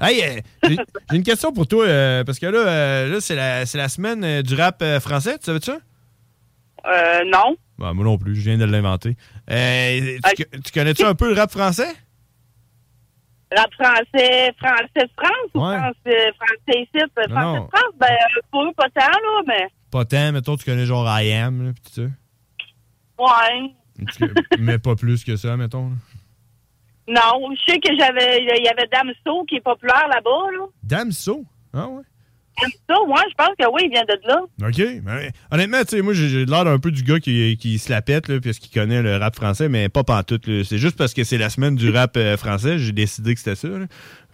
Hey, euh, j'ai une question pour toi, euh, parce que là, euh, là c'est la, la semaine du rap français, tu savais ça? Euh, non. Bah, moi non plus, je viens de l'inventer. Euh, tu, tu connais-tu un peu le rap français? Rap français, français France ou Ouais. français, français ici? Français non. France, ben, pour eux, pas tant, là, mais. Pas tant, mettons, tu connais genre I Am, là, pis tout ça. Ouais. Mais pas plus que ça, mettons. là. Non, je sais que j'avais, il y avait Damso qui est populaire là-bas, là. Damso? Ah ouais? Damso, ouais, je pense que oui, il vient de là. OK. Ben, honnêtement, tu sais, moi, j'ai l'air un peu du gars qui, qui se la pète, là, parce qu'il connaît le rap français, mais pas pantoute. là. C'est juste parce que c'est la semaine du rap euh, français, j'ai décidé que c'était ça. là.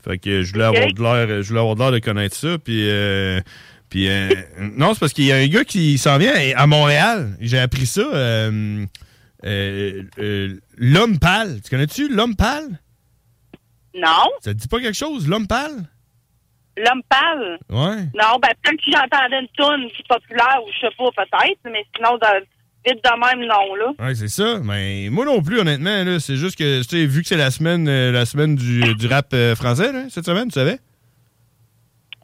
Fait que je voulais avoir de l'air, je voulais avoir de l'air de connaître ça, puis... euh, puis euh, non, c'est parce qu'il y a un gars qui s'en vient à Montréal. J'ai appris ça. Euh, euh, L'homme pâle. Tu connais-tu l'homme pâle? Non. Ça te dit pas quelque chose, l'homme pâle? L'homme pâle? Ouais. Non, ben, peut-être que j'entendais une toune qui est populaire ou je sais pas, peut-être, mais sinon, dans, vite de même, non, là. Ouais, c'est ça. Mais moi non plus, honnêtement, là, c'est juste que, tu sais, vu que c'est la semaine, euh, la semaine du, du rap français, là, cette semaine, tu savais?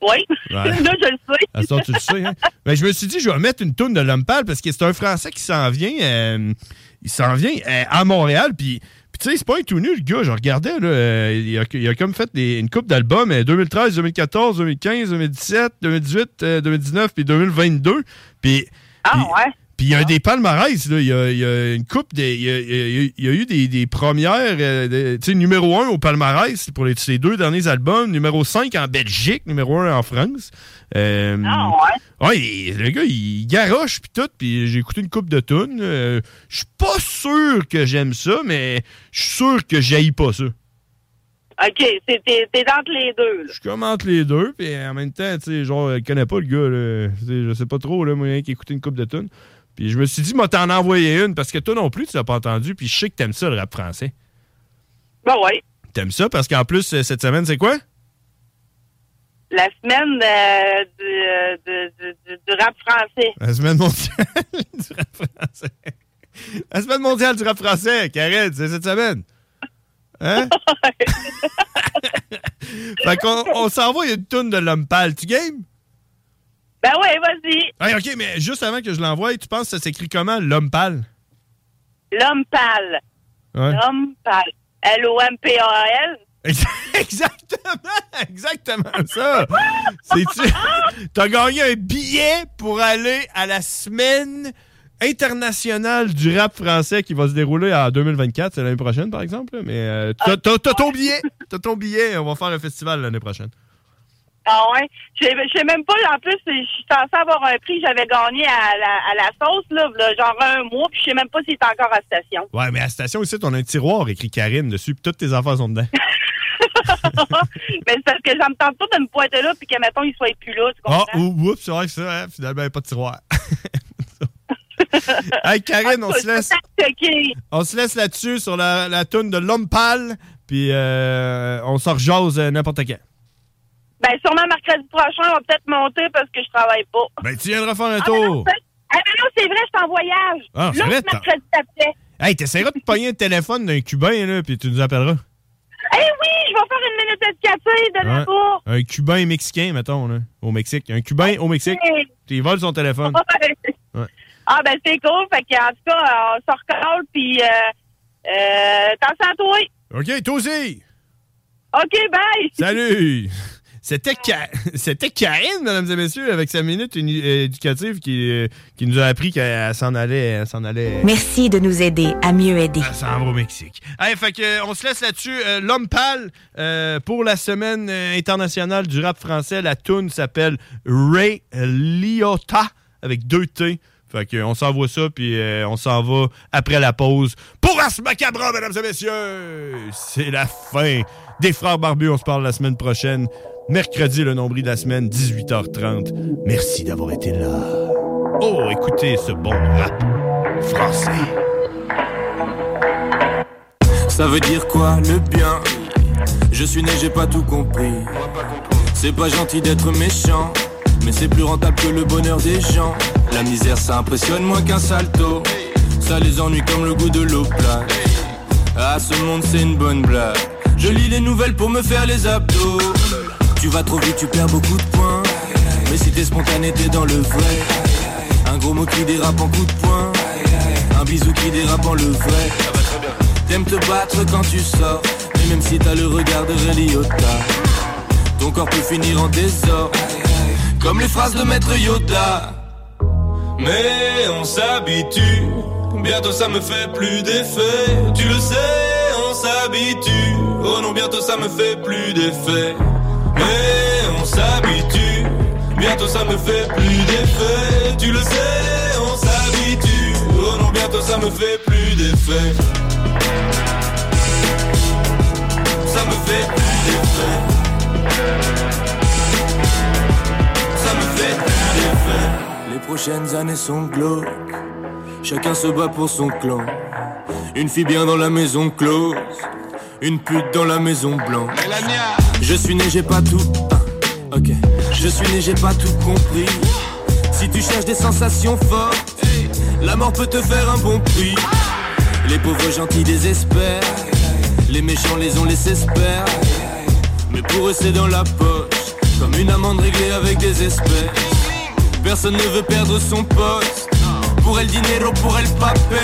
Oui. Ouais. là, je le sais. À ce temps, tu le sais, hein? Ben, je me suis dit, je vais mettre une toune de l'homme pâle parce que c'est un Français qui s'en vient, euh, il s'en vient euh, à Montréal, puis, tu sais, c'est pas un tout nu, le gars. Je regardais, là, euh, il, a, il a comme fait des- une coupe d'albums, euh, 2013, 2014, 2015, 2017, 2018, euh, 2019, puis 2022. Puis, Ah, ouais. Puis il y a des palmarès, là. Il y a, il y a une coupe des. Il y a, il y eu des, des premières. euh, tu sais, numéro 1 au palmarès pour les, ces deux derniers albums. Numéro 5 en Belgique, numéro 1 en France. Euh, Ah, ouais. ouais, le gars, il garoche puis tout. Puis j'ai écouté une coupe de tunes. Euh, Je suis pas sûr que j'aime ça, mais je suis sûr que j'haïs pas ça. OK, c'est- t'es entre les deux, là. Je commente les deux, puis en même temps, tu sais, genre, je connais pas le gars, là. Je sais pas trop, là, moi, rien qu'écouter une coupe de tunes. Puis je me suis dit, moi, t'en envoyer une, parce que toi non plus, tu l'as pas entendu, puis je sais que t'aimes ça, le rap français. Ben, ouais. T'aimes ça, parce qu'en plus, euh, cette semaine, c'est quoi? La semaine euh, du, euh, du, du, du- du rap français. La semaine mondiale du rap français. La semaine mondiale du rap français, Karen, c'est cette semaine. Hein? fait qu'on on s'envoie une toune de l'homme pâle. Tu game? Ben, ouais, vas-y. Hey, OK, mais juste avant que je l'envoie, tu penses que ça s'écrit comment, l'homme pâle? L'homme pâle. Ouais. L'homme pâle. L-O-M-P-A-L. Exactement, exactement ça. C'est-tu- T'as gagné un billet pour aller à la semaine internationale du rap français qui va se dérouler en 2024, c'est l'année prochaine par exemple. Mais euh, t'as, t'as- t'as ton billet, t'as ton billet, on va faire le festival l'année prochaine. Ah ouais? Je sais- même pas, en plus, je suis censée avoir un prix que j'avais gagné à la, à la sauce, là, genre un mois, puis je sais même pas s'il est encore à la station. Ouais, mais à la station ici, on a un tiroir écrit Karine dessus, puis toutes tes affaires sont dedans. Mais c'est parce que ça me tente pas de me pointer là, puis que, mettons, il soit plus là, tu Ah, ou- oups, c'est vrai que ça, hein, finalement, il n'y a pas de tiroir. hey, Karine, on se laisse. On se laisse là-dessus sur la, la toune de l'homme pâle, puis euh, on s'en rejase euh, n'importe quand. Ben, sûrement mercredi prochain, on va peut-être monter parce que je travaille pas. Ben, tu viendras faire un Ah, non, tour. ah, non, c'est vrai, je suis en voyage. Ah, t'as- mercredi après. Hey, t'essaieras de pogner un téléphone d'un Cubain, là, puis tu nous appelleras. Eh oui, je vais faire une minute de café de Ouais. là-bas. Un Cubain mexicain, mettons, là, au Mexique. Un Cubain au Mexique. Tu voles son téléphone. Ouais. Ah, ben, c'est cool. Fait qu'en tout cas, on se recolle, puis euh, euh, t'en sens toi? OK, toi aussi. OK, bye! Salut! C'était Ka- c'était Karine, mesdames et messieurs, avec sa minute euh, éducative qui, euh, qui nous a appris qu'elle s'en allait, s'en allait. Merci de nous aider à mieux aider. Elle s'en va au Mexique. Hey, fait que, euh, on se laisse là-dessus. Euh, L'homme pâle, euh, pour la semaine euh, internationale du rap français, la tune s'appelle Ray Liotta avec deux T. Fait que, on s'envoie ça, puis euh, on s'en va après la pause pour Ars Macabra, mesdames et messieurs! C'est la fin des Frères Barbus. On se parle la semaine prochaine. Mercredi, le nombril de la semaine, 18h30. Merci d'avoir été là. Oh, écoutez ce bon rap français. Ça veut dire quoi le bien? Je suis né, j'ai pas tout compris. C'est pas gentil d'être méchant, mais c'est plus rentable que le bonheur des gens. La misère, ça impressionne moins qu'un salto. Ça les ennuie comme le goût de l'eau plate. Ah, ce monde, c'est une bonne blague. Je lis les nouvelles pour me faire les abdos. Tu vas trop vite, tu perds beaucoup de points. Mais si t'es spontané, t'es dans le vrai. Un gros mot qui dérape en coup de poing. Un bisou qui dérape en le vrai. T'aimes te battre quand tu sors Mais même si t'as le regard de Ray Liotta Ton corps peut finir en désordre Comme les phrases de Maître Yoda Mais on s'habitue Bientôt ça me fait plus d'effet Tu le sais, on s'habitue Oh non, bientôt ça me fait plus d'effet On s'habitue Bientôt ça me fait plus d'effet Tu le sais, on s'habitue Oh non, bientôt ça me fait plus d'effet ça me fait plus d'effet. Ça me fait plus d'effet. Les prochaines années sont glauques. Chacun se bat pour son clan. Une fille bien dans la maison close. Une pute dans la maison blanche. Je suis né, j'ai pas tout. ah, ok. Je suis né, j'ai pas tout compris. Si tu cherches des sensations fortes, la mort peut te faire un bon prix. Les pauvres gentils désespèrent. Les méchants les ont laissés espérer Mais pour eux c'est dans la poche Comme une amende réglée avec des espèces Personne ne veut perdre son poste Pour elle dinero, pour elle papel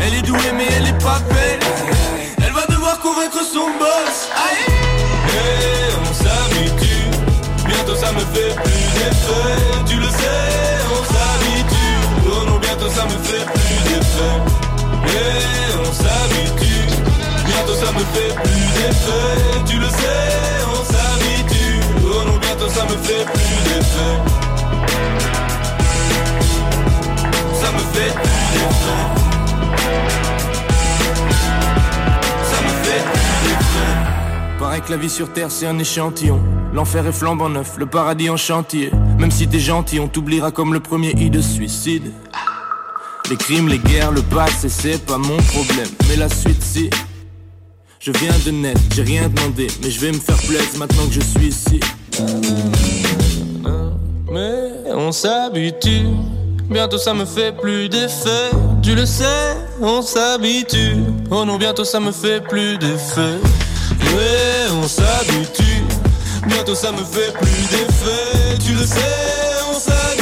Elle est douée mais elle est pas belle convaincre son boss. Aïe. On s'habitue. Bientôt ça me fait plus d'effet Tu le sais, on s'habitue. Oh non, bientôt ça me fait plus d'effet Pareil que la vie sur terre c'est un échantillon L'enfer est flambant neuf, le paradis en chantier Même si t'es gentil, on t'oubliera comme le premier i de suicide Les crimes, les guerres, le passé, c'est pas mon problème Mais la suite si je viens de naître, j'ai rien demandé, mais je vais me faire plaisir maintenant que je suis ici. Mais on s'habitue, bientôt ça me fait plus d'effet. Tu le sais, on s'habitue. Oh non, bientôt ça me fait plus d'effet. On s'habitue, bientôt ça me fait plus d'effet. Tu le sais, on s'habitue.